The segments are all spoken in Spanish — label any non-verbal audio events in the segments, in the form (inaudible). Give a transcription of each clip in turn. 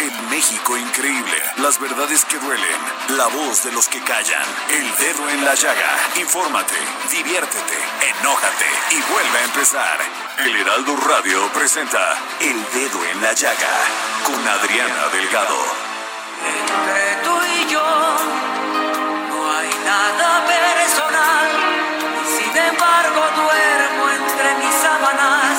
En México increíble, las verdades que duelen, la voz de los que callan, el dedo en la llaga. Infórmate, diviértete, enójate y vuelve a empezar. El Heraldo Radio presenta El Dedo en la Llaga con Adriana Delgado. Entre tú y yo no hay nada personal. Sin embargo, duermo entre mis sábanas,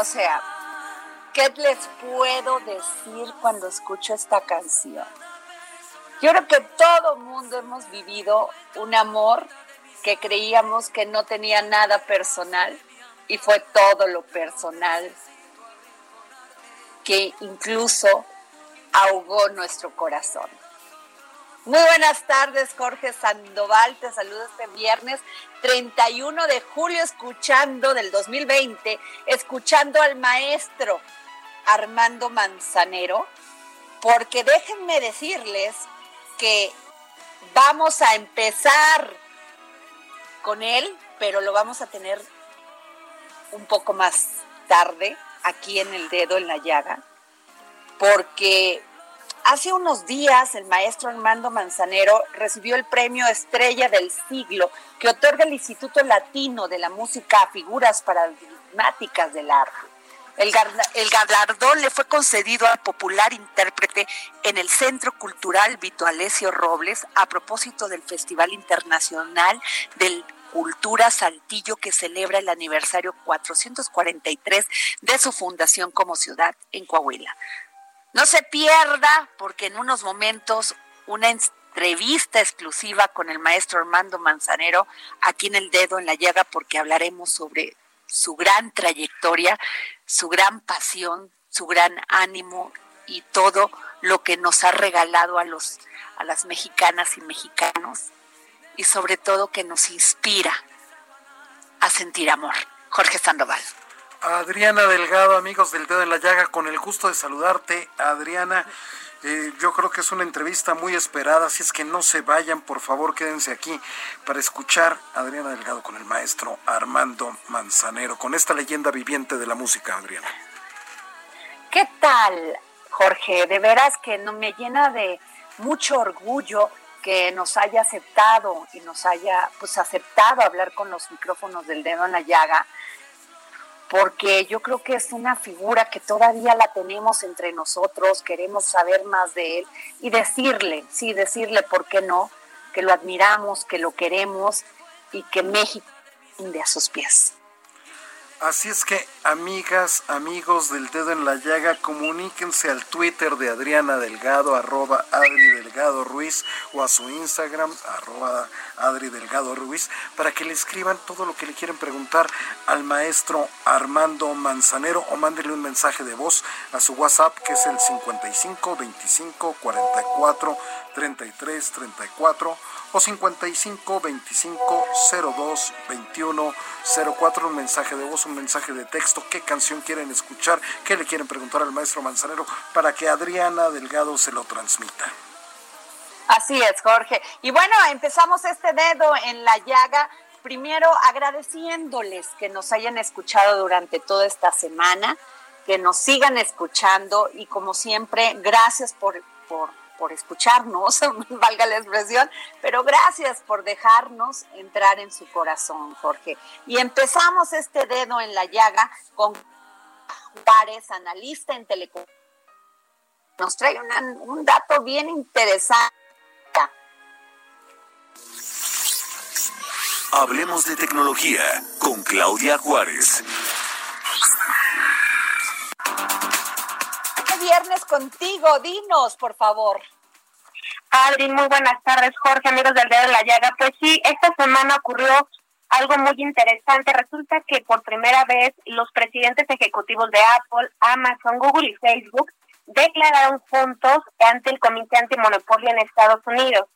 O sea, ¿qué les puedo decir cuando escucho esta canción? Yo creo que todo mundo hemos vivido un amor que creíamos que no tenía nada personal y fue todo lo personal que incluso ahogó nuestro corazón. Muy buenas tardes, Jorge Sandoval. Te saludo este viernes 31 de julio, escuchando del 2020, escuchando al maestro Armando Manzanero, porque déjenme decirles que vamos a empezar con él, pero lo vamos a tener un poco más tarde aquí en el dedo en la llaga, porque Hace unos días el maestro Armando Manzanero recibió el premio Estrella del Siglo que otorga el Instituto Latino de la Música a figuras paradigmáticas del arte. El, galardón le fue concedido al popular intérprete en el Centro Cultural Vito Alessio Robles a propósito del Festival Internacional del Cultura Saltillo que celebra el aniversario 443 de su fundación como ciudad en Coahuila. No se pierda, porque en unos momentos una entrevista exclusiva con el maestro Armando Manzanero aquí en el dedo en la llaga, porque hablaremos sobre su gran trayectoria, su gran pasión, su gran ánimo y todo lo que nos ha regalado a los a las mexicanas y mexicanos y sobre todo que nos inspira a sentir amor. Jorge Sandoval. Adriana Delgado, amigos del dedo en la llaga, con el gusto de saludarte, Adriana. Eh, yo creo que es una entrevista muy esperada, así es que no se vayan, por favor, quédense aquí para escuchar a Adriana Delgado con el maestro Armando Manzanero, con esta leyenda viviente de la música, Adriana. ¿Qué tal, Jorge? De veras que no me llena de mucho orgullo que nos haya aceptado y nos haya pues aceptado hablar con los micrófonos del dedo en la llaga porque yo creo que es una figura que todavía la tenemos entre nosotros, queremos saber más de él y decirle, sí, decirle por qué no, que lo admiramos, que lo queremos y que México de a sus pies. Así es que, amigas, amigos del dedo en la llaga, comuníquense al Twitter de Adriana Delgado, arroba Adri Delgado Ruiz, o a su Instagram, arroba Adri Delgado Ruiz, para que le escriban todo lo que le quieren preguntar al maestro Armando Manzanero, o mándenle un mensaje de voz a su WhatsApp, que es el 55 25 44 33 34 o 55 25 02 21 04. Un mensaje de voz, un mensaje de texto. ¿Qué canción quieren escuchar? ¿Qué le quieren preguntar al maestro Manzanero para que Adriana Delgado se lo transmita? Así es, Jorge. Y bueno, empezamos este dedo en la llaga. Primero, agradeciéndoles que nos hayan escuchado durante toda esta semana, que nos sigan escuchando y como siempre, gracias por, por por escucharnos, (laughs) valga la expresión, pero gracias por dejarnos entrar en su corazón, Jorge. Y empezamos este dedo en la llaga con Juárez, analista en telecom. Nos trae un dato bien interesante. Hablemos de tecnología con Claudia Juárez. Viernes contigo. Dinos, por favor. Adri, muy buenas tardes, Jorge, amigos del Dedo de la Llaga. Pues sí, esta semana ocurrió algo muy interesante. Resulta que por primera vez los presidentes ejecutivos de Apple, Amazon, Google y Facebook declararon juntos ante el Comité Antimonopolio en Estados Unidos.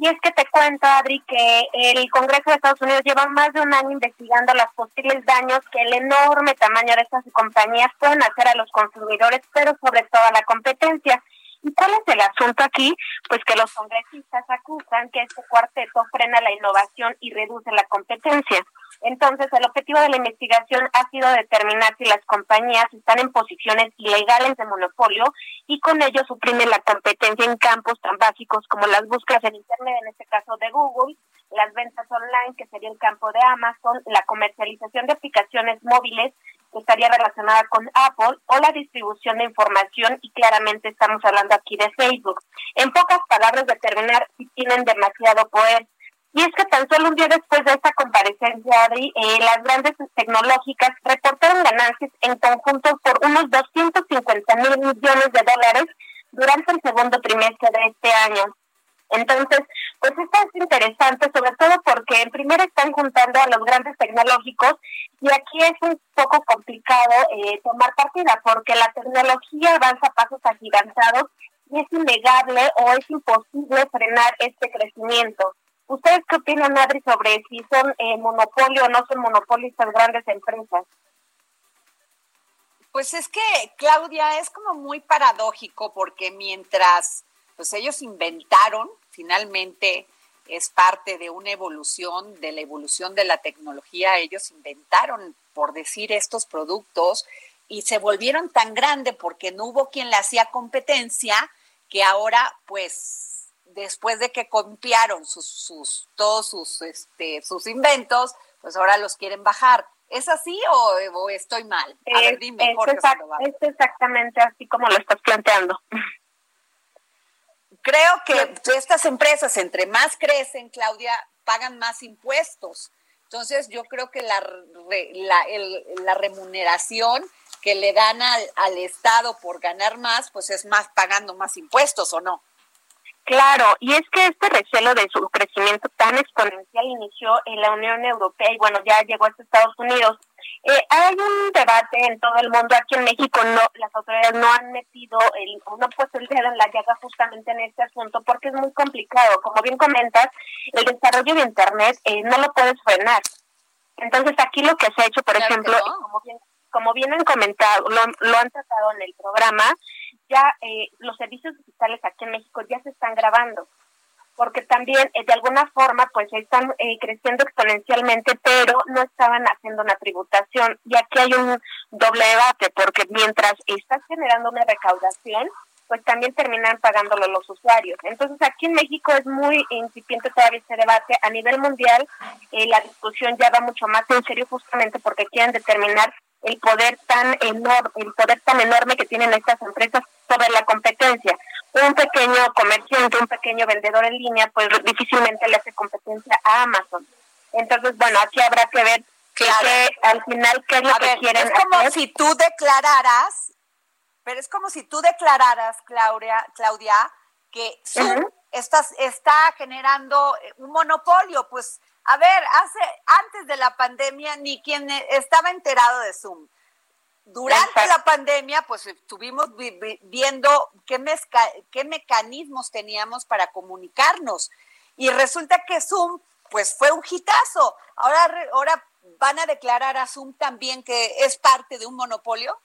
Y es que te cuento, Adri, que el Congreso de Estados Unidos lleva más de un año investigando los posibles daños que el enorme tamaño de estas compañías pueden hacer a los consumidores, pero sobre todo a la competencia. ¿Y cuál es el asunto aquí? Pues que los congresistas acusan que este cuarteto frena la innovación y reduce la competencia. Entonces, el objetivo de la investigación ha sido determinar si las compañías están en posiciones ilegales de monopolio y con ello suprimen la competencia en campos tan básicos como las búsquedas en Internet, en este caso de Google, las ventas online, que sería el campo de Amazon, la comercialización de aplicaciones móviles, que estaría relacionada con Apple, o la distribución de información, y claramente estamos hablando aquí de Facebook. En pocas palabras, determinar si tienen demasiado poder y es que tan solo un día después de esta comparecencia, Adri, eh, las grandes tecnológicas reportaron ganancias en conjunto por unos 250 mil millones de dólares durante el segundo trimestre de este año. Entonces, pues esto es interesante, sobre todo porque en primera están juntando a los grandes tecnológicos y aquí es un poco complicado eh, tomar partida porque la tecnología avanza a pasos agigantados y es innegable o es imposible frenar este crecimiento. ¿Ustedes qué opinan, Adri, sobre si son eh, monopolio o no son monopolios estas grandes empresas? Pues es que, Claudia, es como muy paradójico porque mientras pues ellos inventaron, finalmente es parte de una evolución, de la evolución de la tecnología, ellos inventaron, por decir, estos productos y se volvieron tan grandes porque no hubo quien le hacía competencia que ahora pues después de que copiaron sus, sus, todos sus, este, sus inventos, pues ahora los quieren bajar. ¿Es así o, estoy mal? A ver, dime, Jorge es, exactamente así como lo estás planteando. Creo que estas empresas, entre más crecen, Claudia, pagan más impuestos. Entonces, yo creo que la, la, la remuneración que le dan al, al Estado por ganar más, pues es más pagando más impuestos, ¿o no? Claro, y es que este recelo de su crecimiento tan exponencial inició en la Unión Europea y bueno, ya llegó a Estados Unidos. Eh, hay un debate en todo el mundo, aquí en México no, las autoridades no han metido, el, no han puesto el dedo en la llaga justamente en este asunto porque es muy complicado. Como bien comentas, el desarrollo de Internet eh, no lo puedes frenar. Entonces aquí lo que se ha hecho, por ejemplo, como bien, como bien han comentado, lo, lo han tratado en el programa, ya eh, los servicios digitales aquí en México ya se están grabando, porque también eh, de alguna forma pues están eh, creciendo exponencialmente, pero no estaban haciendo una tributación. Y aquí hay un doble debate, porque mientras estás generando una recaudación, pues también terminan pagándolo los usuarios. Entonces aquí en México es muy incipiente todavía este debate. A nivel mundial la discusión ya va mucho más en serio justamente porque quieren determinar el poder tan enorme, el poder tan enorme que tienen estas empresas sobre la competencia. Un pequeño comerciante, un pequeño vendedor en línea, pues difícilmente le hace competencia a Amazon. Entonces, bueno, aquí habrá que ver que, al final qué es lo que quieren Es como si tú declararas, pero es como si tú declararas, Claudia, Claudia que Zoom está, está generando un monopolio, pues a ver, hace antes de la pandemia ni quien estaba enterado de Zoom durante la pandemia, pues estuvimos viendo qué, qué mecanismos teníamos para comunicarnos. Y resulta que Zoom, pues fue un hitazo. Ahora, ahora van a declarar a Zoom también que es parte de un monopolio.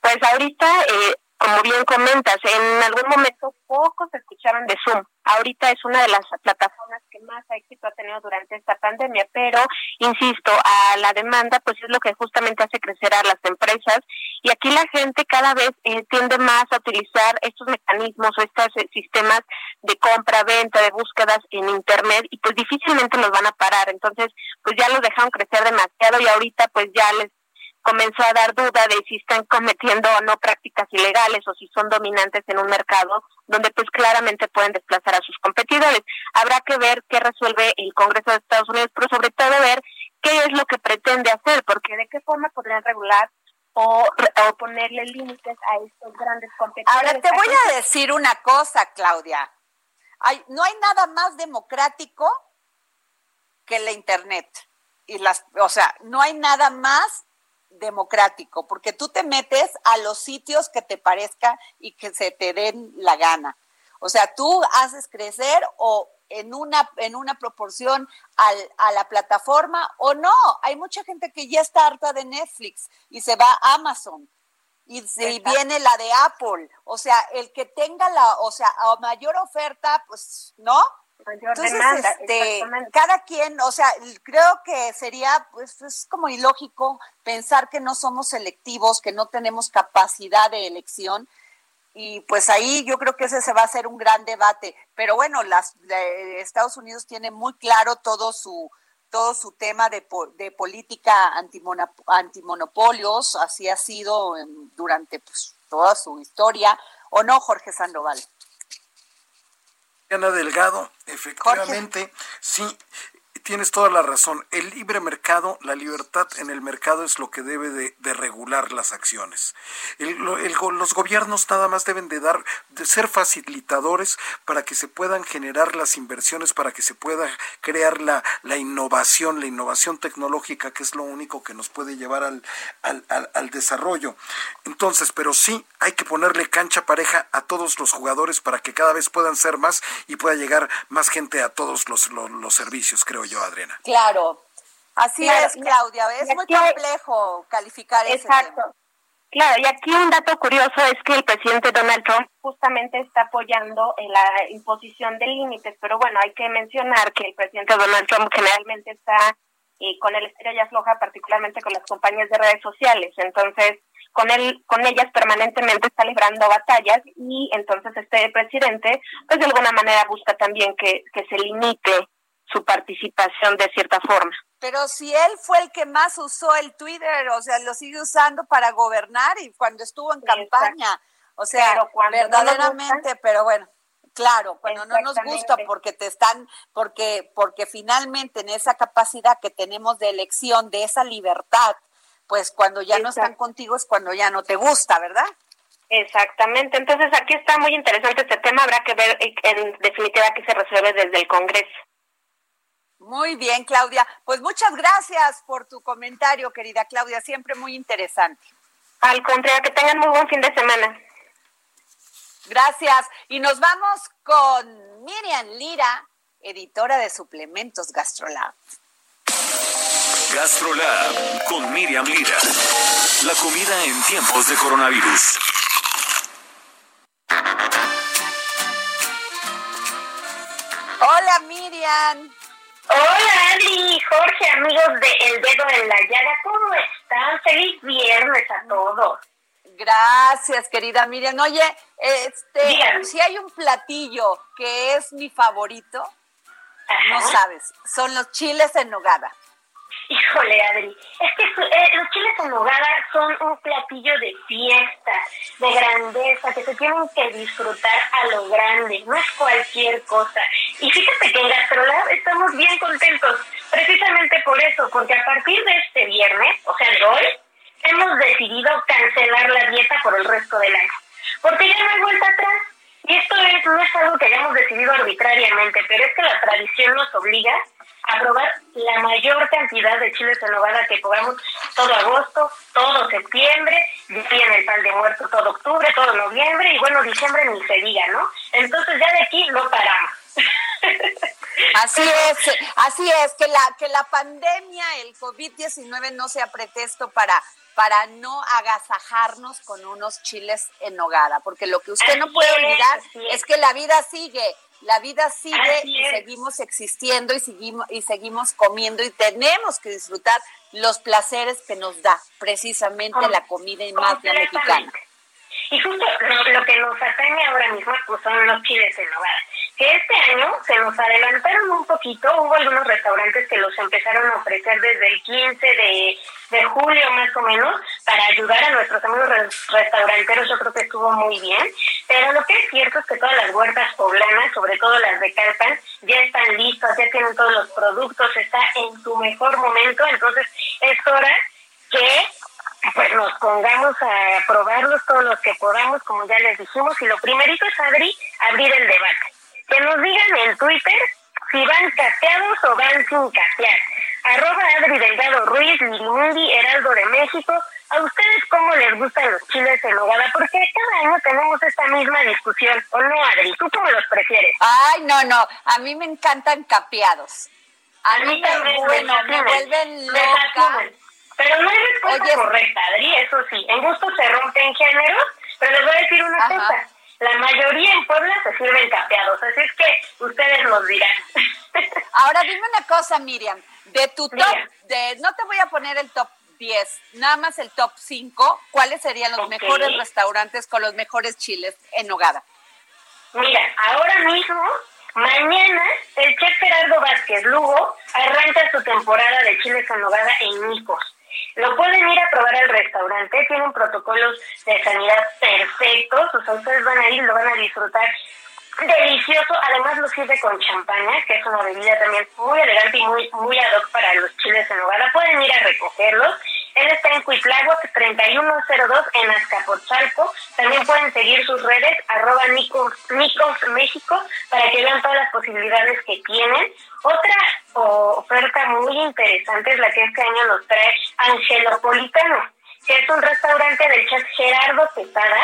Pues ahorita eh, como bien comentas, en algún momento pocos escuchaban de Zoom. Ahorita es una de las plataformas que más éxito ha tenido durante esta pandemia, pero insisto, a la demanda pues es lo que justamente hace crecer a las empresas y aquí la gente cada vez eh, tiende más a utilizar estos mecanismos o estos eh, sistemas de compra, venta, de búsquedas en internet y pues difícilmente los van a parar. Entonces, pues ya los dejaron crecer demasiado y ahorita pues ya les comenzó a dar duda de si están cometiendo o no prácticas ilegales o si son dominantes en un mercado donde pues claramente pueden desplazar a sus competidores. Habrá que ver qué resuelve el Congreso de Estados Unidos, pero sobre todo ver qué es lo que pretende hacer, porque de qué forma podrían regular o, o ponerle límites a estos grandes competidores. Ahora te voy a decir una cosa, Claudia. Hay, no hay nada más democrático que la Internet. Y las, o sea, no hay nada más democrático, porque tú te metes a los sitios que te parezca y que se te den la gana. O sea, tú haces crecer o en una, en una proporción al, a la plataforma o no. Hay mucha gente que ya está harta de Netflix y se va a Amazon y, viene la de Apple. O sea, el que tenga la, o sea, a mayor oferta, pues, ¿no? Entonces, este, cada quien, o sea, creo que sería, pues, es como ilógico pensar que no somos selectivos, que no tenemos capacidad de elección. Y pues ahí yo creo que ese se va a hacer un gran debate. Pero bueno, las, Estados Unidos tiene muy claro todo su, todo su tema de, de política antimonopolios, así ha sido durante pues, toda su historia, ¿o no, Jorge Sandoval? Ana Delgado, efectivamente, sí, tienes toda la razón. El libre mercado, la libertad en el mercado es lo que debe de, regular las acciones. los gobiernos nada más deben de dar, de ser facilitadores para que se puedan generar las inversiones, para que se pueda crear la, la innovación, la innovación tecnológica, que es lo único que nos puede llevar al, al, desarrollo. Entonces, pero sí hay que ponerle cancha pareja a todos los jugadores para que cada vez puedan ser más y pueda llegar más gente a todos los, los servicios, creo yo. Adriana. Claro, así es, Claudia. Es muy complejo calificar Exacto. Ese Claro, y aquí un dato curioso es que el presidente Donald Trump justamente está apoyando en la imposición de límites, pero bueno, hay que mencionar que el presidente Donald Trump generalmente está eh, con el estrella floja, particularmente con las compañías de redes sociales, entonces con él, con ellas permanentemente está librando batallas y entonces este presidente, pues de alguna manera busca también que, que se limite su participación de cierta forma. Pero si él fue el que más usó el Twitter, o sea, lo sigue usando para gobernar y cuando estuvo en campaña, o sea, verdaderamente, pero bueno, claro, cuando no nos gusta porque te están, porque, porque finalmente en esa capacidad que tenemos de elección, de esa libertad, pues cuando ya no están contigo es cuando ya no te gusta, ¿verdad? Exactamente, entonces aquí está muy interesante este tema, habrá que ver en definitiva que se resuelve desde el Congreso. Muy bien, Claudia. Pues muchas gracias por tu comentario, querida Claudia, siempre muy interesante. Al contrario, que tengan muy buen fin de semana. Gracias. Y nos vamos con Miriam Lira, editora de suplementos GastroLab. GastroLab con Miriam Lira. La comida en tiempos de coronavirus. Hola Miriam. Hola Adri, Jorge, amigos de El Dedo en la Llaga, ¿cómo están? Feliz viernes a todos. Gracias, querida Miriam. Oye, este, si hay un platillo que es mi favorito, no sabes, son los chiles en nogada. Híjole, Adri, es que eh, los chiles en nogada son un platillo de fiesta, de grandeza, que se tienen que disfrutar a lo grande, no es cualquier cosa. Y fíjate que en Gastrolab estamos bien contentos, precisamente por eso, porque a partir de este viernes, o sea, de hoy, hemos decidido cancelar la dieta por el resto del año, porque ya no hay vuelta atrás. Y esto es, no es algo que hayamos decidido arbitrariamente, pero es que la tradición nos obliga a probar la mayor cantidad de chiles en nogada que probamos todo agosto, todo septiembre, viene el pan de muerto todo octubre, todo noviembre y bueno, diciembre ni se diga, ¿no? Entonces ya de aquí no paramos. Así es, así es, que la, que la pandemia, el COVID-19 no sea pretexto para, para no agasajarnos con unos chiles en nogada, porque lo que usted no puede olvidar es. que la vida sigue, la vida sigue y seguimos existiendo y seguimos, y seguimos comiendo y tenemos que disfrutar los placeres que nos da precisamente la comida y más la mexicana. Y justo lo, que nos atañe ahora mismo pues son los chiles en nogada que este año se nos adelantaron un poquito, hubo algunos restaurantes que los empezaron a ofrecer desde el 15 de, de julio más o menos para ayudar a nuestros amigos restauranteros, yo creo que estuvo muy bien, pero lo que es cierto es que todas las huertas poblanas, sobre todo las de Calpan, ya están listas, ya tienen todos los productos, está en su mejor momento, entonces es hora que pues nos pongamos a probarlos todos los que podamos, como ya les dijimos, y lo primerito es abrir, abrir el debate que nos digan en Twitter si van capeados o van sin capear. Arroba Adri Delgado Ruiz, Lirimundi, Heraldo de México. ¿A ustedes cómo les gustan los chiles en nogada? Porque cada año tenemos esta misma discusión. ¿O no, Adri? ¿Tú cómo los prefieres? Ay, no, no. A mí me encantan capeados. A, mí, también bueno, me, vuelven loca. Pero no es respuesta correcta, Adri, eso sí. En gusto se rompen géneros, pero les voy a decir una cosa la mayoría en Puebla se sirven capeados, así es que ustedes nos dirán. (laughs) Ahora dime una cosa, Miriam, de tu top, de, no te voy a poner el top 10, nada más el top 5, ¿cuáles serían los mejores restaurantes con los mejores chiles en Nogada? Mira, ahora mismo, mañana, el chef Gerardo Vázquez Lugo arranca su temporada de chiles en Nogada en Nicos. Lo pueden ir a probar al restaurante, tienen protocolos de sanidad perfectos, o sea, ustedes van a ir y lo van a disfrutar delicioso, además lo sirve con champaña, que es una bebida también muy elegante y muy, muy ad hoc para los chiles en nogada. Pueden ir a recogerlos. Él está en Cuitláhuac 3102 en Azcapotzalco. También pueden seguir sus redes, arroba Nicos, México, para que vean todas las posibilidades que tienen. Otra oferta muy interesante es la que este año nos trae Angelopolitano, que es un restaurante del chef Gerardo Pesada.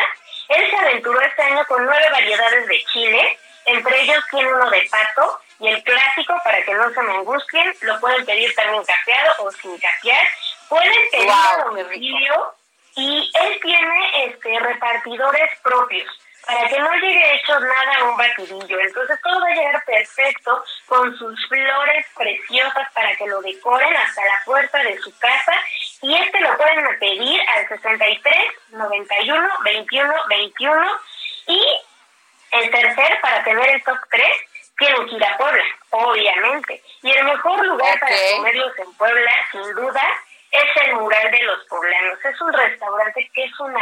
Él se aventuró este año con nueve variedades de chile, entre ellos tiene uno de pato y el clásico, para que no se me angustien, lo pueden pedir también capeado o sin capear. Pueden pedir a domicilio y él tiene este repartidores propios para que no llegue hecho nada a un batidillo. Entonces todo va a llegar perfecto con sus flores preciosas para que lo decoren hasta la puerta de su casa. Y este lo pueden pedir al 63 91 21 21. Y el tercer, para tener el top 3, tienen que ir a Puebla, obviamente. Y el mejor lugar para comerlos en Puebla, sin duda, es el Mural de los Poblanos. Es un restaurante que es una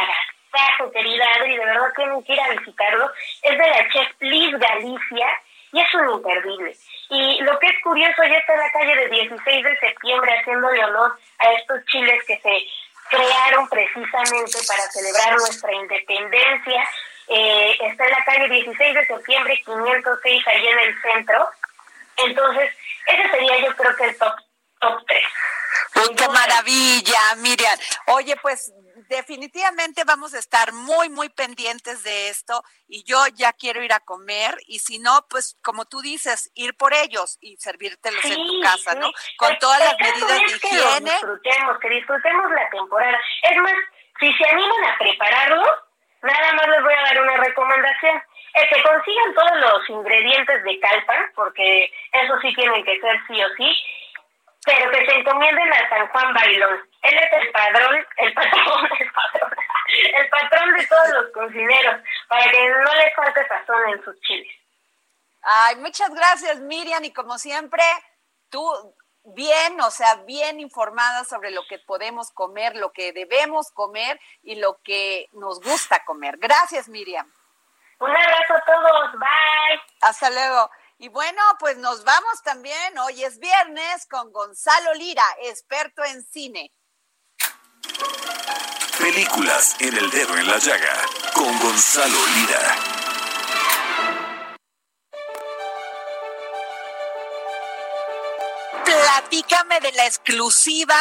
querida Adri, de verdad tienen que ir a visitarlo. Es de la chef Liz Galicia y es un imperdible. Y lo que es curioso, ya está en la calle de 16 de septiembre haciéndole honor a estos chiles que se crearon precisamente para celebrar nuestra independencia. Eh, está en la calle 16 de septiembre 506, ahí en el centro. Entonces, ese sería yo creo que el top, top 3. ¡Qué maravilla, Miriam! Oye, pues definitivamente vamos a estar muy, muy pendientes de esto y yo ya quiero ir a comer y si no, pues como tú dices, ir por ellos y servírtelos en tu casa, ¿no? Con todas las medidas de higiene. Que disfrutemos, que disfrutemos la temporada. Es más, si se animan a prepararlo, nada más les voy a dar una recomendación. Es que consigan todos los ingredientes de calpa, porque eso sí tienen que ser sí o sí, pero que se encomienden a San Juan Bailón. Él es el padrón, el patrón, (laughs) el patrón, el patrón de todos los cocineros, para que no les falte sazón en sus chiles. Ay, muchas gracias, Miriam, y como siempre, tú bien, o sea, bien informada sobre lo que podemos comer, lo que debemos comer y lo que nos gusta comer. Gracias, Miriam. Un abrazo a todos, bye. Hasta luego. Y bueno, pues nos vamos también. Hoy es viernes con Gonzalo Lira, experto en cine. Películas en el dedo en la llaga con Gonzalo Lira. Platícame de la exclusiva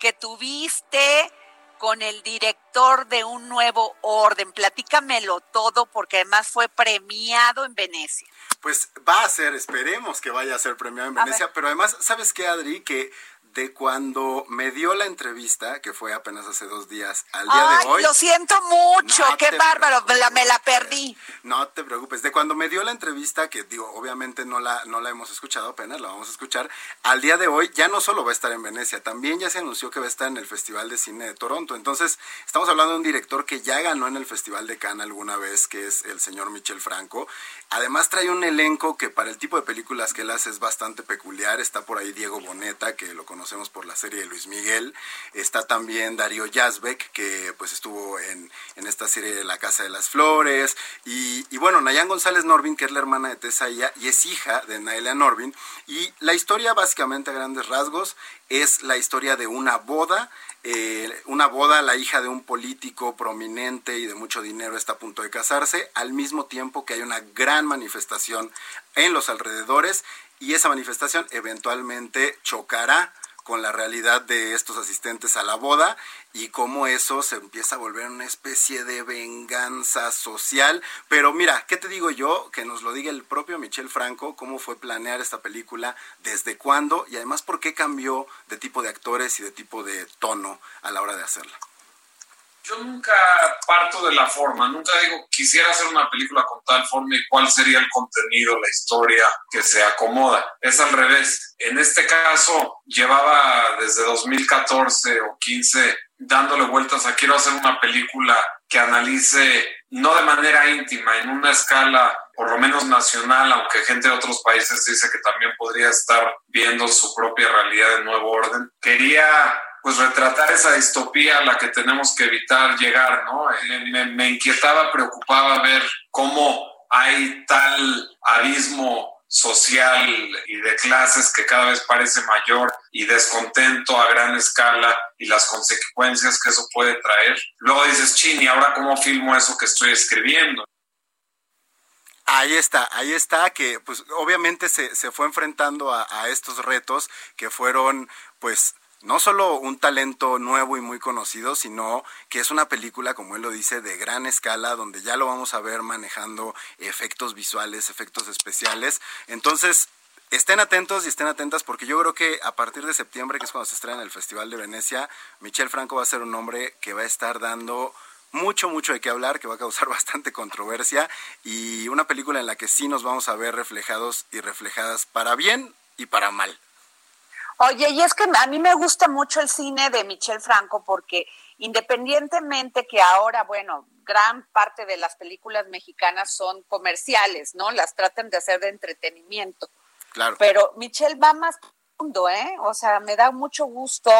que tuviste con el director de Un Nuevo Orden. Platícamelo todo porque además fue premiado en Venecia. Pues va a ser, esperemos que vaya a ser premiado en Venecia, pero además, ¿sabes qué, Adri? Que de cuando me dio la entrevista, que fue apenas hace dos días, al día de hoy. Lo siento mucho, qué bárbaro, me la perdí. No te preocupes, de cuando me dio la entrevista, que digo, obviamente no la, no la hemos escuchado apenas, la vamos a escuchar, al día de hoy ya no solo va a estar en Venecia, también ya se anunció que va a estar en el Festival de Cine de Toronto. Entonces, estamos hablando de un director que ya ganó en el Festival de Cannes alguna vez, que es el señor Michel Franco. Además trae un elenco que para el tipo de películas que él hace es bastante peculiar. Está por ahí Diego Boneta, que lo conocemos por la serie de Luis Miguel. Está también Darío Yazbek, que pues estuvo en, esta serie de La Casa de las Flores. Y, bueno, Nayan González Norvin, que es la hermana de Tessa y es hija de Naelia Norvin. Y la historia básicamente a grandes rasgos es la historia de una boda eh, una boda, la hija de un político prominente y de mucho dinero está a punto de casarse, al mismo tiempo que hay una gran manifestación en los alrededores y esa manifestación eventualmente chocará con la realidad de estos asistentes a la boda y cómo eso se empieza a volver una especie de venganza social. Pero mira, ¿qué te digo yo? Que nos lo diga el propio Michel Franco, cómo fue planear esta película, desde cuándo y además por qué cambió de tipo de actores y de tipo de tono a la hora de hacerla yo nunca parto de la forma, nunca digo quisiera hacer una película con tal forma y cuál sería el contenido, la historia que se acomoda. Es al revés. En este caso, llevaba desde 2014 o 15 dándole vueltas a quiero hacer una película que analice no de manera íntima, en una escala por lo menos nacional, aunque gente de otros países dice que también podría estar viendo su propia realidad de nuevo orden. Quería pues retratar esa distopía a la que tenemos que evitar llegar, ¿no? Me, inquietaba, preocupaba ver cómo hay tal abismo social y de clases que cada vez parece mayor y descontento a gran escala y las consecuencias que eso puede traer. Luego dices, chin, ¿y ahora cómo filmo eso que estoy escribiendo? Ahí está, ahí está, que pues obviamente se, se fue enfrentando a, estos retos que fueron pues no solo un talento nuevo y muy conocido, sino que es una película, como él lo dice, de gran escala, donde ya lo vamos a ver manejando efectos visuales, efectos especiales. Entonces, estén atentos y estén atentas porque yo creo que a partir de septiembre, que es cuando se estrena en el Festival de Venecia, Michel Franco va a ser un hombre que va a estar dando mucho, mucho de qué hablar, que va a causar (laughs) bastante controversia y una película en la que sí nos vamos a ver reflejados y reflejadas para bien y para mal. Oye, y es que a mí me gusta mucho el cine de Michel Franco porque independientemente que ahora, bueno, gran parte de las películas mexicanas son comerciales, ¿no? Las tratan de hacer de entretenimiento. Claro. Pero Michel va más profundo, ¿eh? O sea, me da mucho gusto,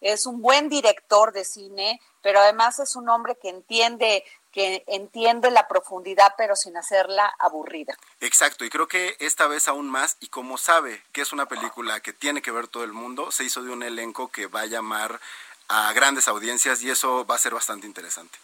es un buen director de cine, pero además es un hombre que entiende que entiende la profundidad pero sin hacerla aburrida. Exacto, y creo que esta vez aún más, y como sabe que es una película que tiene que ver todo el mundo, se hizo de un elenco que va a llamar a grandes audiencias y eso va a ser bastante interesante.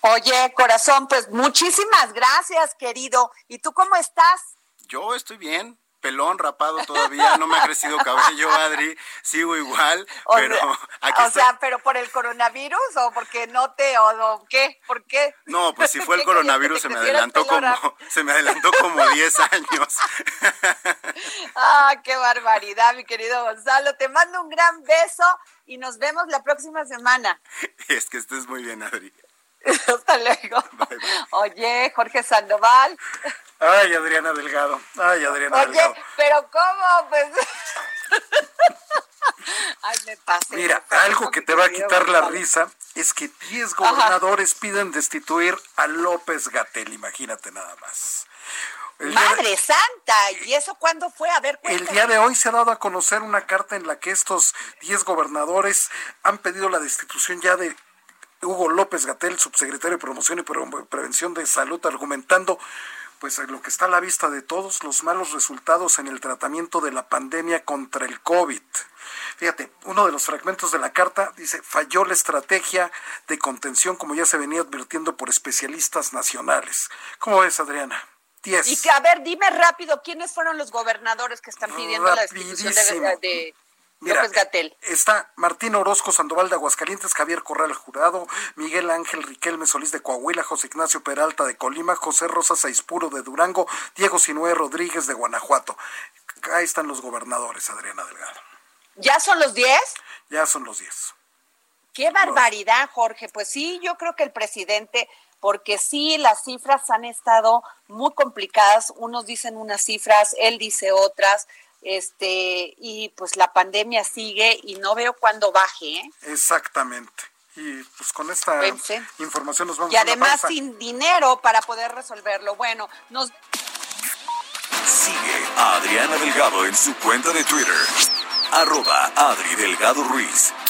Oye, corazón, pues muchísimas gracias, querido. ¿Y tú cómo estás? Yo estoy bien, pelón, rapado todavía, no me ha crecido cabello, Adri, sigo igual, pero O sea, pero por el coronavirus o porque no te o, qué, ¿por qué? No, pues si fue el (laughs) coronavirus (laughs) se me adelantó como se me adelantó como 10 años. (laughs) ah, qué barbaridad, mi querido Gonzalo, te mando un gran beso y nos vemos la próxima semana. Es que estés muy bien, Adri. (laughs) Hasta luego. (laughs) Oye, Jorge Sandoval. Ay, Adriana Delgado. Ay, Adriana Delgado. Oye, pero ¿cómo? Pues... (laughs) Ay, me pasé, Mira, algo que te va a quitar la risa es que 10 gobernadores piden destituir a López Gatel, imagínate nada más. Madre Santa, ¿y eso cuándo fue? A ver, El día de hoy se ha dado a conocer una carta en la que estos 10 gobernadores han pedido la destitución ya de Hugo López Gatel, subsecretario de Promoción y Prevención de Salud, argumentando pues lo que está a la vista de todos los malos resultados en el tratamiento de la pandemia contra el COVID. Fíjate, uno de los fragmentos de la carta dice, falló la estrategia de contención como ya se venía advirtiendo por especialistas nacionales. ¿Cómo ves, Adriana? Diez. Y que, a ver, dime rápido, ¿quiénes fueron los gobernadores que están pidiendo la destitución de, López Gatel. Está Martín Orozco Sandoval de Aguascalientes, Javier Corral Jurado, Miguel Ángel Riquelme Solís de Coahuila, José Ignacio Peralta de Colima, José Rosa Saispuro de Durango, Diego Sinué Rodríguez de Guanajuato. Ahí están los gobernadores, Adriana Delgado. ¿Ya son los 10? Ya son los 10. Qué barbaridad, Jorge. Pues sí, yo creo que el presidente, porque sí, las cifras han estado muy complicadas. Unos dicen unas cifras, él dice otras este y pues la pandemia sigue y no veo cuándo baje. ¿eh? Exactamente. Y pues con esta información nos vamos Y además sin dinero para poder resolverlo. Bueno, nos Sigue a Adriana Delgado en su cuenta de Twitter arroba Adri Delgado Ruiz.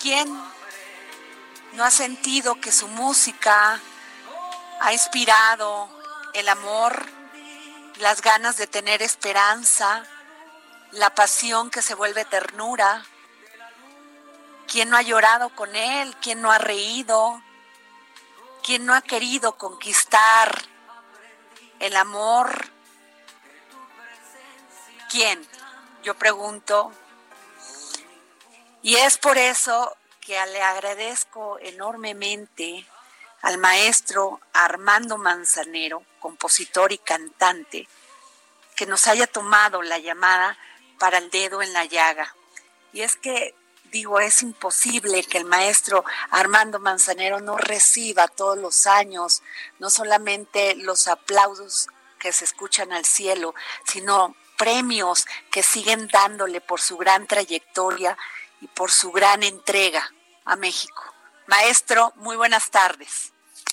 ¿Quién no ha sentido que su música ha inspirado el amor, las ganas de tener esperanza, la pasión que se vuelve ternura? ¿Quién no ha llorado con él? ¿Quién no ha reído? ¿Quién no ha querido conquistar el amor? ¿Quién? Yo pregunto. Y es por eso que le agradezco enormemente al maestro Armando Manzanero, compositor y cantante, que nos haya tomado la llamada para el dedo en la llaga. Y es que digo, es imposible que el maestro Armando Manzanero no reciba todos los años no solamente los aplausos que se escuchan al cielo, sino premios que siguen dándole por su gran trayectoria y por su gran entrega a México. Maestro, muy buenas tardes.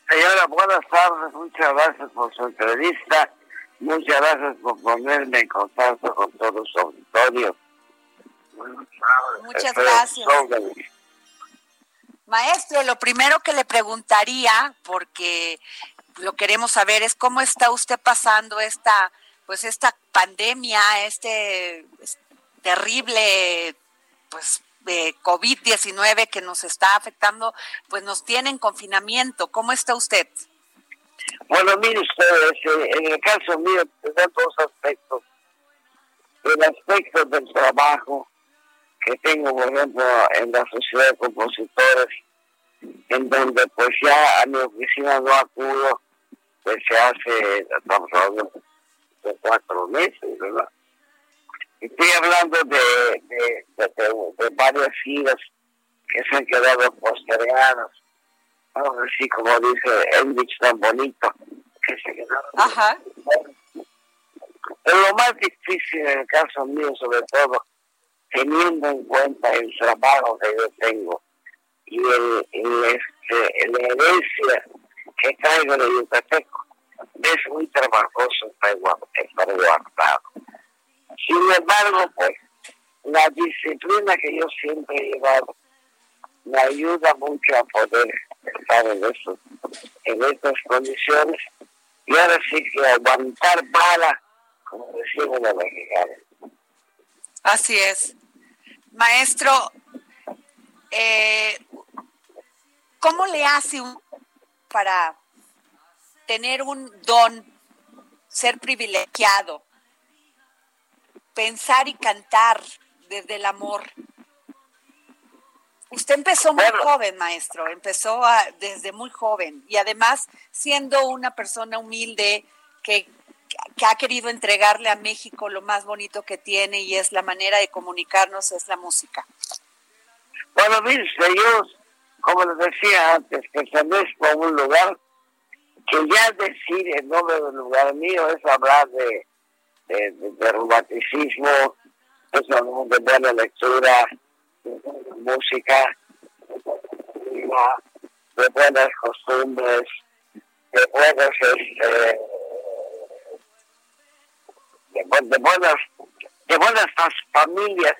Señora, buenas tardes, muchas gracias por su entrevista, muchas gracias por ponerme en contacto con todo su auditorio Muchas gracias. Maestro, lo primero que le preguntaría, porque lo queremos saber, es cómo está usted pasando esta, pues esta pandemia, este terrible, pues de COVID-19 que nos está afectando, pues nos tiene en confinamiento. ¿Cómo está usted? Bueno, mire usted, este, en el caso mío, tengo dos aspectos. El aspecto del trabajo, que tengo, por ejemplo, en la Sociedad de Compositores, en donde pues ya a mi oficina no acudo pues se hace, estamos hablando de cuatro meses, ¿verdad? Estoy hablando de, de, de, varias giras que se han quedado postergadas, vamos a decir, como dice Enrich tan bonito, que se quedaron. Ajá. Pero lo más difícil en el caso mío, sobre todo, teniendo en cuenta el trabajo que yo tengo y el, este, la herencia que traigo de Yucateco, es muy trabajoso estar guardado. Sin embargo, pues, la disciplina que yo siempre he llevado me ayuda mucho a poder estar en, eso, en estas condiciones y ahora sí que aguantar bala, como decimos los mexicanos. Así es. Maestro, eh, ¿cómo le hace un para tener un don, ser privilegiado, pensar y cantar desde el amor. Usted empezó muy joven, maestro, empezó desde muy joven y además siendo una persona humilde que, que, ha querido entregarle a México lo más bonito que tiene y es la manera de comunicarnos, es la música. Bueno, mire, yo, como les decía antes, que como un lugar que ya decir el nombre del lugar mío es hablar de, de, de, romanticismo, es hablar de buena lectura, de música, de buenas costumbres, de buenas, este, de, buenas, de buenas familias.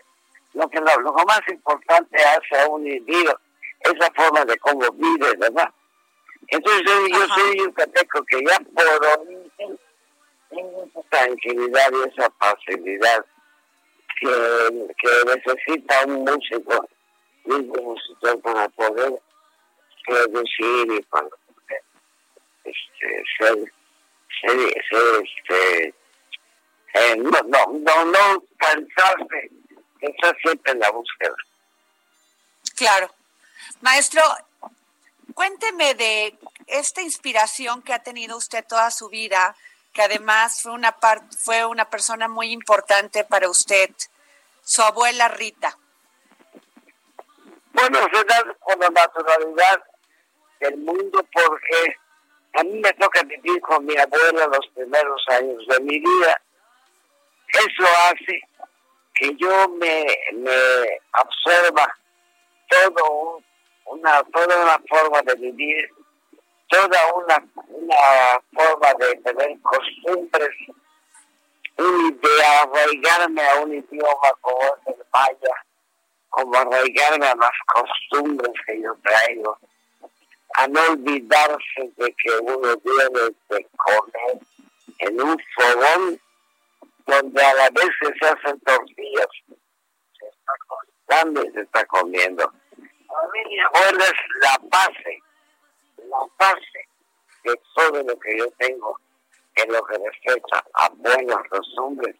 Lo que lo, lo más importante hace a un individuo es la forma de cómo vive, ¿verdad? Entonces yo, soy un yucateco que ya por tengo esa tranquilidad y esa facilidad que, que necesita un músico, un músico para poder producir y para poder este, ser, ser, este, eh, no, no, no, no cansarse, estar siempre en la búsqueda. Claro. Maestro, cuénteme de esta inspiración que ha tenido usted toda su vida, que además fue una fue una persona muy importante para usted, su abuela Rita. Bueno, da con la naturalidad del mundo porque a mí me toca vivir con mi abuela los primeros años de mi vida. Eso hace que yo me, me absorba todo un una, toda una forma de vivir, toda una, una forma de tener costumbres y de arraigarme a un idioma como el maya, como arraigarme a las costumbres que yo traigo, a no olvidarse de que uno debe de comer en un fogón donde a la vez se hacen tortillas, se está cortando y se está comiendo. Mi abuela es la base, la base de todo lo que yo tengo en lo que respecta a buenas costumbres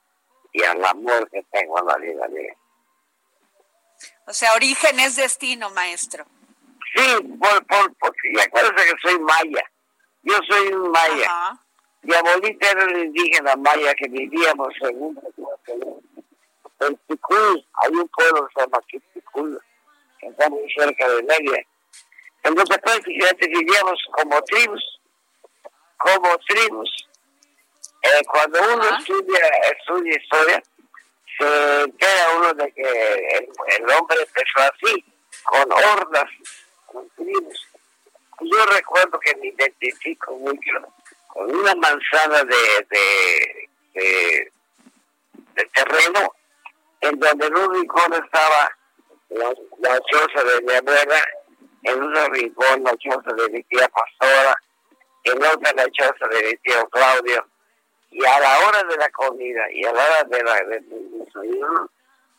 y al amor que tengo a la vida mía. O sea, origen es destino, maestro. Sí, por, por, porque acuérdense que soy maya. Yo soy un maya. Mi abuelita era un indígena maya que vivíamos en un... En Ticul, hay un pueblo que se llama Ticul, está muy cerca de Media. Entonces prácticamente vivíamos como tribus, como tribus. Eh, cuando uno estudia, estudia historia, se entera uno de que el, hombre empezó así, con hordas, con tribus. Yo recuerdo que me identifico mucho con una manzana de, de, de, de terreno en donde el único estaba la, la choza de mi abuela, en un rincón la choza de mi tía Pastora, en otra la choza de mi tío Claudio, y a la hora de la comida y a la hora de la de, desayuno,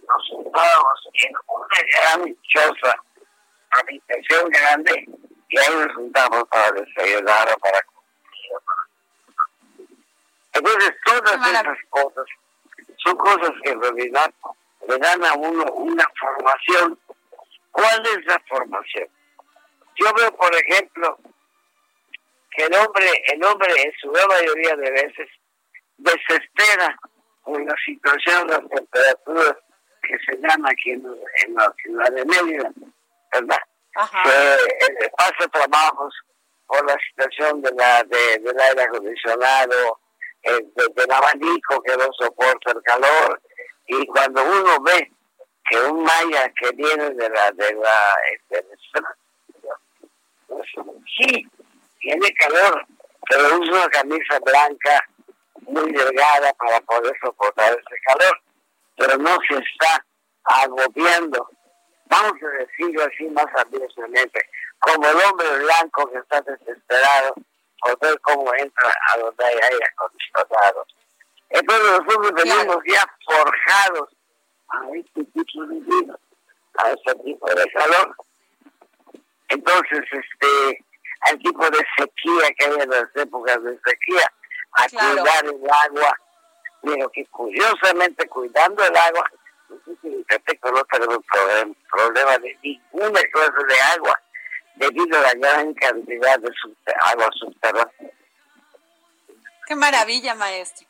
nos juntábamos en una gran choza, habitación grande, y ahí nos juntamos para desayunar o para comer. Entonces, todas esas cosas son cosas que en realidad le dan a uno una formación. ¿Cuál es la formación? Yo veo, por ejemplo, que el hombre, el hombre en su gran mayoría de veces desespera con la situación de las temperaturas que se llama aquí en, la ciudad de Mérida, ¿verdad? Que eh, pasa trabajos por la situación de la de, del aire acondicionado, eh, del abanico que no soporta el calor, y cuando uno ve que un maya que viene de la de la este, pues, sí tiene calor pero usa una camisa blanca muy delgada para poder soportar ese calor pero no se está agobiando vamos a decirlo así más abiertamente como el hombre blanco que está desesperado por ver cómo entra a donde hay aire acondicionado entonces nosotros venimos ya forjados a este tipo de vida, a este tipo de calor. Entonces, este, al tipo de sequía que hay en las épocas de sequía, a cuidar el agua, pero que curiosamente cuidando el agua, no tenemos problema de ninguna clase de agua debido a la gran cantidad de agua subterránea. Qué maravilla, maestro.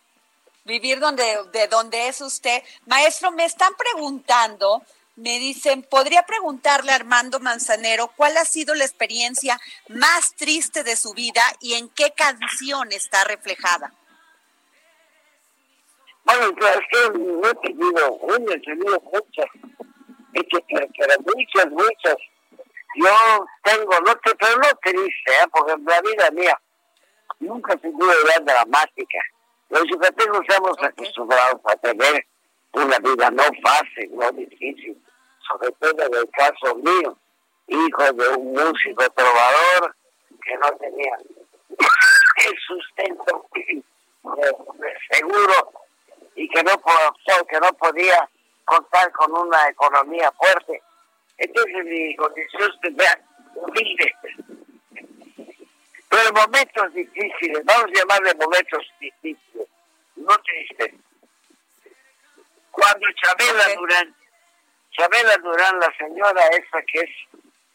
Vivir donde, de donde es usted. Maestro, me están preguntando me dicen, ¿podría preguntarle a Armando Manzanero cuál ha sido la experiencia más triste de su vida y en qué canción está reflejada? Bueno, pues es que no he tenido una, he tenido muchas, pero muchas, muchas. Yo tengo, no te, pero no triste, ¿eh? porque en la vida mía nunca he tenido vida dramática. Los yucatecos estamos acostumbrados a tener una vida no fácil, no difícil, sobre todo en el caso mío, hijo de un músico trovador que no tenía (laughs) el sustento seguro y que no, podía contar con una economía fuerte. Entonces mi condición era humilde. Pero momentos difíciles, vamos a llamarle momentos difíciles, no tristes cuando Chabela Durán, Chabela Durán, la señora esa que es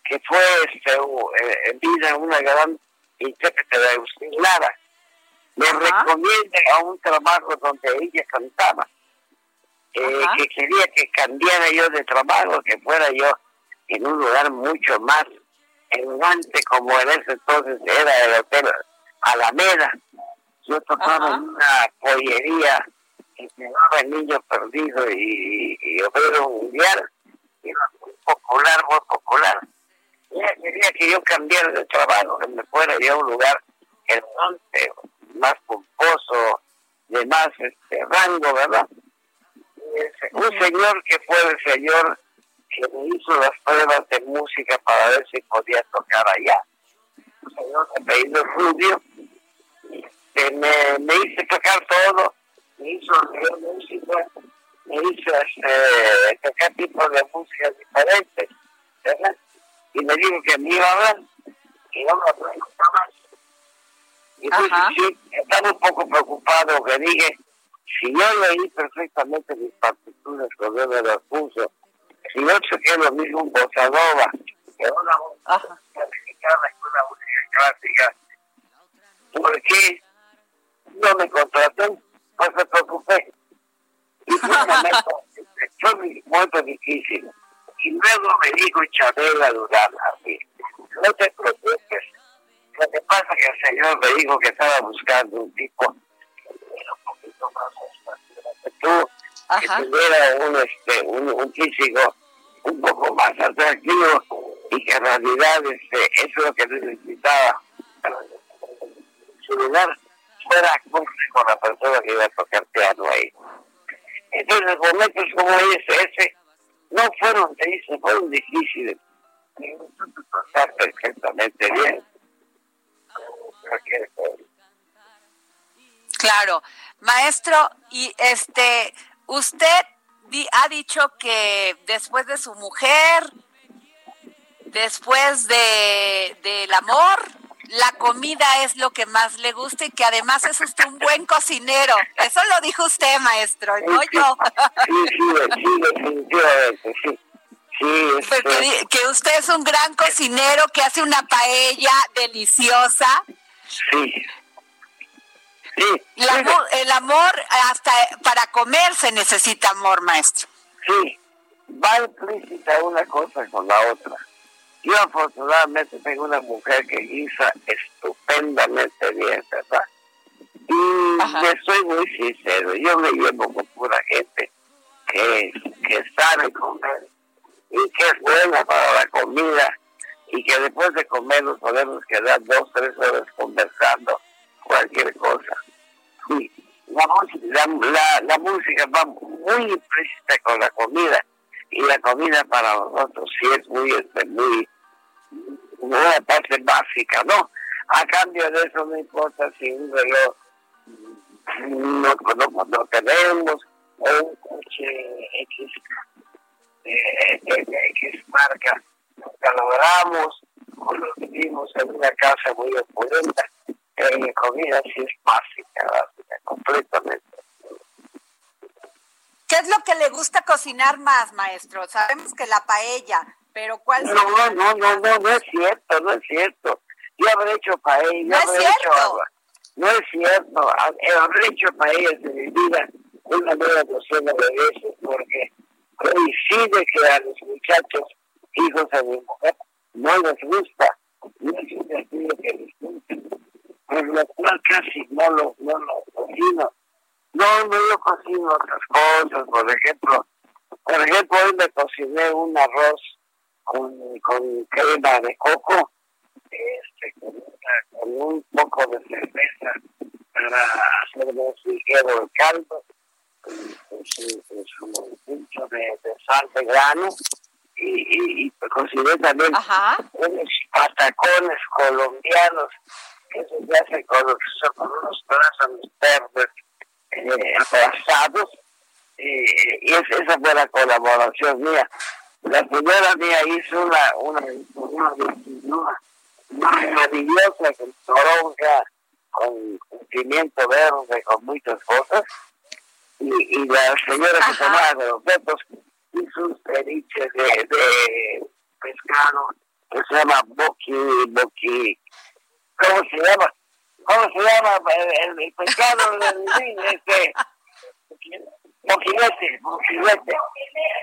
que fue este, eh, en vida una gran intérprete de Agustín Lara, me recomienda a un trabajo donde ella cantaba, eh, que quería que cambiara yo de trabajo, que fuera yo en un lugar mucho más elegante como en ese entonces era el Hotel Alameda. Yo tocaba en una pollería que llamaba El Niño Perdido y, y Obrero Mundial, era muy popular, muy popular. Ella quería que yo cambiara de trabajo, que me fuera yo a un lugar más pomposo, de más este, rango, ¿verdad? un señor que fue el señor que me hizo las pruebas de música para ver si podía tocar allá. Un señor de apellido Rubio, que me, me hizo tocar todo, me hizo leer música, me hizo este, tocar tipos de música diferentes, ¿verdad? Y me dijo que me iba a hablar, y no me preguntaba más. Y entonces sí, estaba un poco preocupado que dije, si yo leí perfectamente mis partituras cuando yo me las puso, si yo choqué lo mismo en Bossa Nova, que una música mexicana y una música clásica, ¿por qué no me contrató? Pues me preocupé. Y fue un momento, (laughs) fue un momento difícil. Y luego me dijo Chabela Durán así, no te preocupes. Lo que pasa es que el Señor me dijo que estaba buscando un tipo que era un poquito más que tú, que tuviera un, este, un, un físico un poco más atractivo y que en realidad este, eso es lo que necesitaba para su lugar acorde con la persona que iba a tocar piano ahí. Entonces, momentos como ese, ese no fueron tristes, fueron difíciles. Tocar perfectamente bien. Claro, maestro, y este, usted ha dicho que después de su mujer, después de del amor, la comida es lo que más le gusta y que además es usted un buen cocinero. Eso lo dijo usted, maestro, no yo. Sí, sí, sí, definitivamente, sí. Sí, este... que usted es un gran cocinero que hace una paella deliciosa. Sí. Sí. El amor, el amor, hasta para comer se necesita amor, maestro. Sí, va implícita una cosa con la otra. Yo afortunadamente tengo una mujer que guisa estupendamente bien, ¿verdad? Y le soy muy sincero, yo me llevo con pura gente que, que sabe comer y que es buena para la comida y que después de comer nos podemos quedar dos, tres horas conversando cualquier cosa. La, la música va muy implícita con la comida y la comida para nosotros sí es muy, este, muy una parte básica, ¿no? A cambio de eso no importa si un reloj no, no, tenemos o un coche X, eh, X marca nunca logramos vivimos en una casa muy opulenta, pero mi comida sí es básica, básica, completamente. ¿Qué es lo que le gusta cocinar más, maestro? Sabemos que la paella, pero ¿cuál No, no, no, no, no, no es cierto, no es cierto. Yo habré hecho paella, No es cierto. No es cierto, ha- habré hecho paellas en mi vida una media docena de veces porque coincide que a los muchachos, hijos de mi mujer, no les gusta, no es un estilo que les gusta, por lo cual casi no lo, no lo cocino. No, no yo cocino otras cosas, por ejemplo, por ejemplo, hoy me cociné un arroz con, con crema de coco, este, con, un poco de cerveza para hacer más ligero el caldo, con, su, pincho de, de sal de grano, y, y, y cociné también Ajá. unos patacones colombianos que se hacen con, con unos plátanos verdes eh, aplastados eh, y es- esa fue la colaboración mía. La señora mía hizo una, una, una, una maravillosa con toronja, con, pimiento verde, con muchas cosas. Y, y la señora que Ajá. tomaba de los dedos hizo un ceviche de, de pescado que se llama boqui, boqui, ¿cómo se llama? ¿Cómo se llama el, el- pescado del este? Boquinete, boquinete,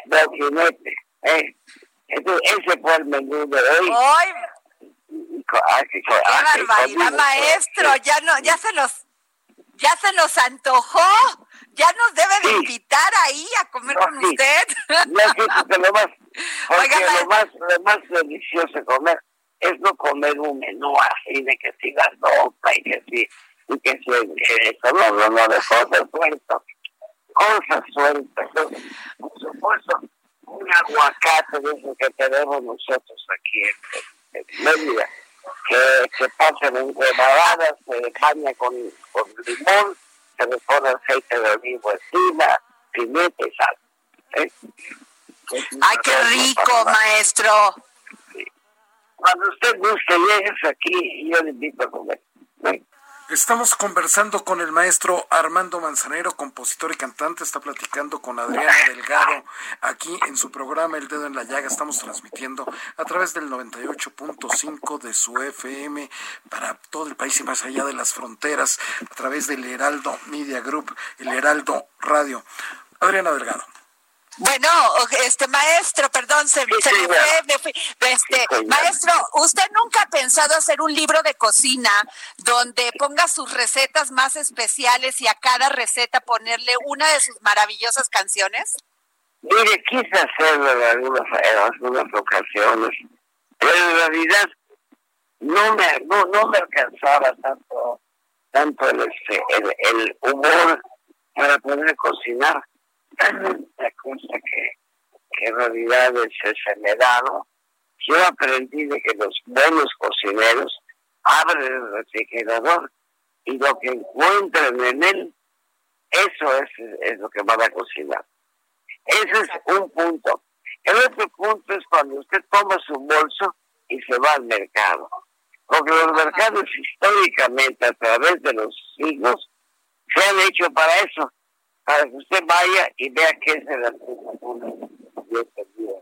boquinete, eh. Entonces, ese fue el menú de hoy. ¡Ay, ah, qué ah, que barbaridad, comimos, maestro! Ya no, ya se nos, ya se nos antojó. Ya nos debe de Sí. invitar ahí a comer No, con sí. usted. No, sí, porque lo más, (laughs) porque Oiga, lo más, lo más delicioso de comer es no comer un menú así de que si la sopa y que si, y que si eso, no, no, no, de cosas sueltas, cosas sueltas. Por supuesto, un aguacate de eso que tenemos nosotros aquí en, en Mérida, que, que pasan en rebanadas, se baña con, con limón, se le pone aceite de olivo encima, pimienta y sal. ¿eh? ¡Ay, qué rico, maestro! Cuando usted guste, llegues aquí y yo le invito a comer. Estamos conversando con el maestro Armando Manzanero, compositor y cantante. Está platicando con Adriana Delgado aquí en su programa El Dedo en la Llaga. Estamos transmitiendo a través del 98.5 de su FM para todo el país y más allá de las fronteras, a través del Heraldo Media Group, el Heraldo Radio. Adriana Delgado. Bueno, este maestro, perdón, se, Sí, se me fue, me fui. Este, Sí, maestro, ¿usted nunca ha pensado hacer un libro de cocina donde ponga sus recetas más especiales y a cada receta ponerle una de sus maravillosas canciones? Mire, quise hacerlo en algunas, en algunas ocasiones, pero en realidad no me, no, no me alcanzaba tanto, tanto el, este, el, el humor para poder cocinar. La cosa que, que en realidad es, me ¿no? Yo aprendí de que los buenos cocineros abren el refrigerador y lo que encuentran en él, eso es, es lo que van a cocinar. Ese es un punto. El otro punto es cuando usted toma su bolso y se va al mercado. Porque los mercados históricamente, a través de los siglos, se han hecho para eso, para que usted vaya y vea qué es el artículo y ese día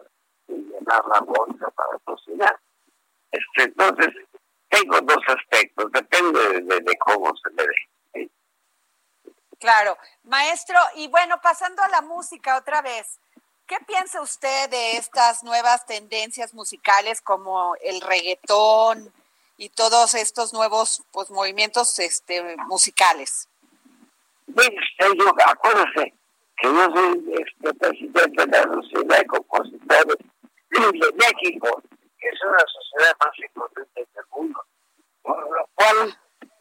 y llenar la bolsa para cocinar. Este, entonces, tengo dos aspectos, depende de, cómo se me dé. Claro, maestro, y bueno, pasando a la música otra vez, ¿qué piensa usted de estas nuevas tendencias musicales como el reggaetón y todos estos nuevos pues movimientos este musicales? Usted, yo, acuérdese que yo soy este, presidente de la Sociedad de Compositores de México, que es una sociedad más importante del mundo, por lo cual,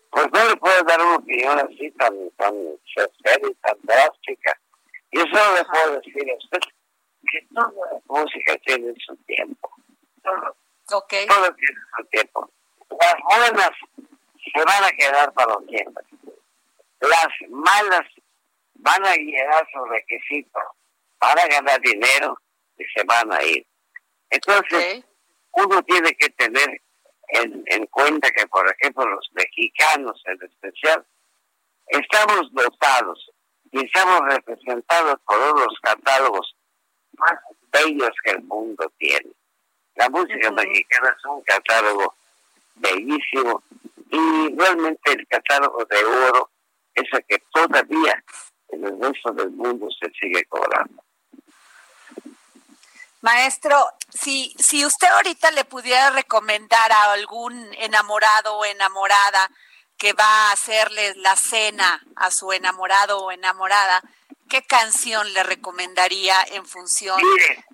pues no le puedo dar una opinión así tan, tan sincera y tan drástica. Yo solo le puedo decir a usted que toda la música tiene su tiempo. Todo, tiene su tiempo. Las buenas se van a quedar para siempre. Las malas van a llegar su requisito, van a ganar dinero y se van a ir. Entonces, uno tiene que tener en, en cuenta que, por ejemplo, los mexicanos en especial, estamos dotados y estamos representados por unos catálogos más bellos que el mundo tiene. La música mexicana es un catálogo bellísimo y realmente el catálogo de oro es el que todavía en el resto del mundo se sigue cobrando. Maestro, si, si usted ahorita le pudiera recomendar a algún enamorado o enamorada que va a hacerle la cena a su enamorado o enamorada, ¿qué canción le recomendaría en función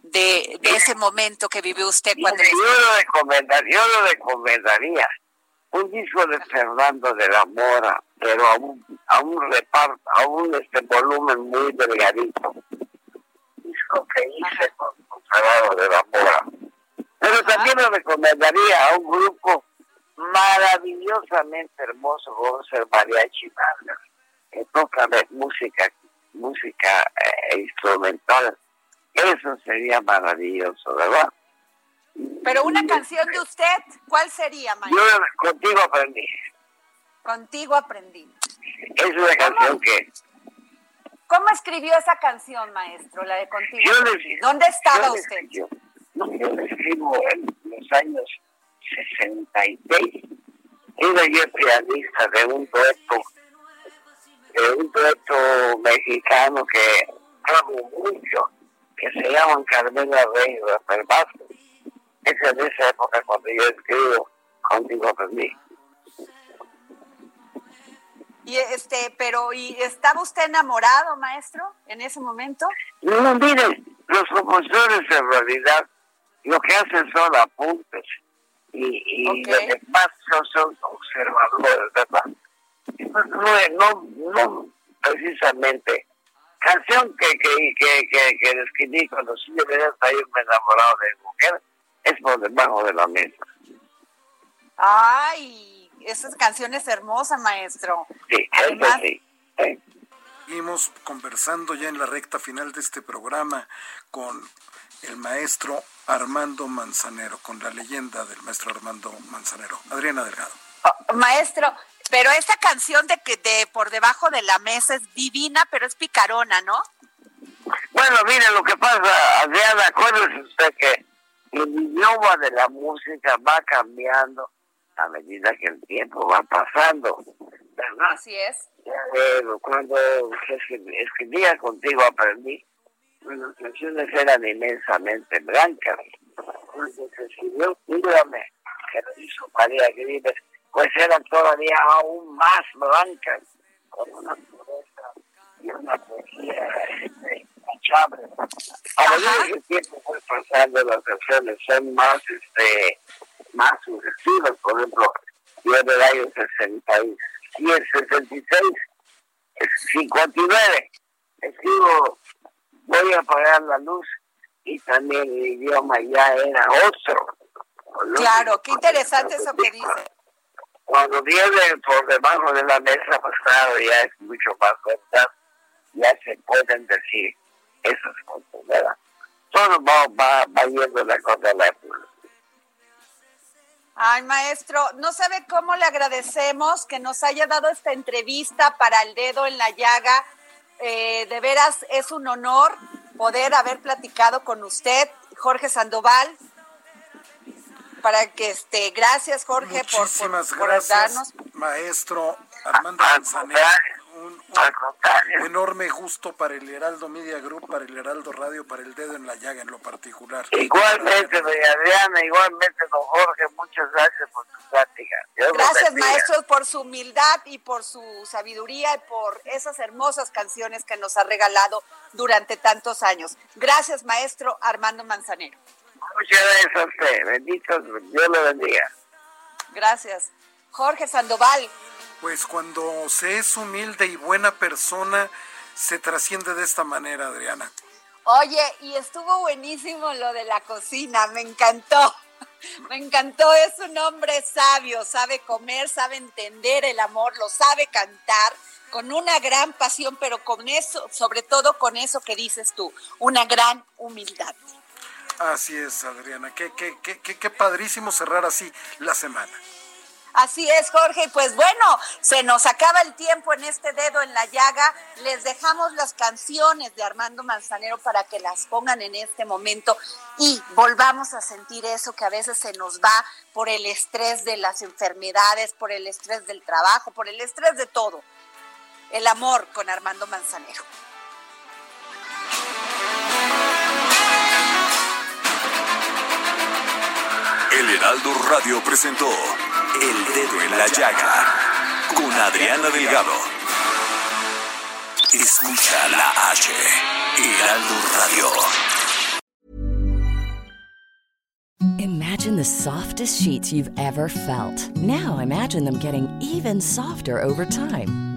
de, ese momento que vivió usted cuando... yo, lo recomendaría, yo lo recomendaría. Un disco de Fernando de la Mora, pero a un, a un reparto, a un este volumen muy delgadito. Disco que hice con, Fernando de la Mora. Pero también lo recomendaría a un grupo maravillosamente hermoso como es el Mariachi Vargas, que toca música, música eh, instrumental. Eso sería maravilloso, ¿verdad? Pero una canción de usted, ¿cuál sería, maestro? Yo contigo aprendí. Contigo aprendí. Es una canción que... ¿Cómo escribió esa canción, maestro, la de Contigo? ¿Dónde estaba usted? yo la escribo en los años 66. Era yo pianista de un dueto, de un dueto mexicano que amo mucho, que se llama Carmela Rey Vázquez es en esa época cuando yo escribo contigo mí. Y este, pero ¿y estaba usted enamorado, maestro, en ese momento? No, mire, los compositores en realidad lo que hacen son apuntes y, y los demás son observadores, ¿verdad? No, no, no precisamente. Canción que, que, que, que, que escribí cuando sí debería estar enamorado de mujer, es por debajo de la mesa. Ay, esa canción es hermosa, maestro. Sí, Además, sí. Seguimos conversando ya en la recta final de este programa con el maestro Armando Manzanero, con la leyenda del maestro Armando Manzanero. Adriana Delgado. Oh, maestro, pero esta canción de que de por debajo de la mesa es divina, pero es picarona, ¿no? Bueno, mire lo que pasa, Adriana, acuérdese usted que el idioma de la música va cambiando a medida que el tiempo va pasando, ¿verdad? Así es. cuando escribía contigo aprendí, las canciones eran inmensamente blancas. Cuando se escribió Mírame, que lo hizo María Gribes, pues eran todavía aún más blancas, con una pureza y una poesía este, a medida que el tiempo fue pasando, las canciones son más, este, más sugestivas. Por ejemplo, yo en el año 66, 66, 59, escribo, voy a apagar la luz y también el idioma ya era otro. Claro, qué interesante eso que dice. Cuando viene por debajo de la mesa, claro, ya es mucho más verdad, ya se pueden decir esas cosas, ¿verdad? Todo va, va, va yendo la cosa la Ay, maestro, no sabe cómo le agradecemos que nos haya dado esta entrevista para el dedo en la llaga. Eh, de veras es un honor poder haber platicado con usted, Jorge Sandoval. Para que este, gracias Jorge por, por, gracias, maestro Armando Manzanero un, enorme gusto para el Heraldo Media Group, para el Heraldo Radio, para el Dedo en la Llaga en lo particular. Igualmente, doña Adriana, igualmente, don Jorge, muchas gracias por su plática. gracias, maestro, por su humildad y por su sabiduría y por esas hermosas canciones que nos ha regalado durante tantos años. Gracias, maestro Armando Manzanero. Muchas gracias a usted. Bendito, Dios lo bendiga. Gracias. Jorge Sandoval, pues cuando se es humilde y buena persona, se trasciende de esta manera, Adriana. Oye, y estuvo buenísimo lo de la cocina, me encantó. (laughs) Me encantó, es un hombre sabio, sabe comer, sabe entender el amor, lo sabe cantar con una gran pasión, pero con eso, sobre todo con eso que dices tú, una gran humildad. Así es, Adriana. Qué, qué, qué, qué, padrísimo cerrar así la semana. Así es, Jorge. Pues bueno, se nos acaba el tiempo en este dedo en la llaga. Les dejamos las canciones de Armando Manzanero para que las pongan en este momento y volvamos a sentir eso que a veces se nos va por el estrés de las enfermedades, por el estrés del trabajo, por el estrés de todo. El amor con Armando Manzanero. El Heraldo Radio presentó El Dedo en la Llaga con Adriana Delgado. Escucha la H, Heraldo Radio. Imagine the softest sheets you've ever felt. Now imagine them getting even softer over time.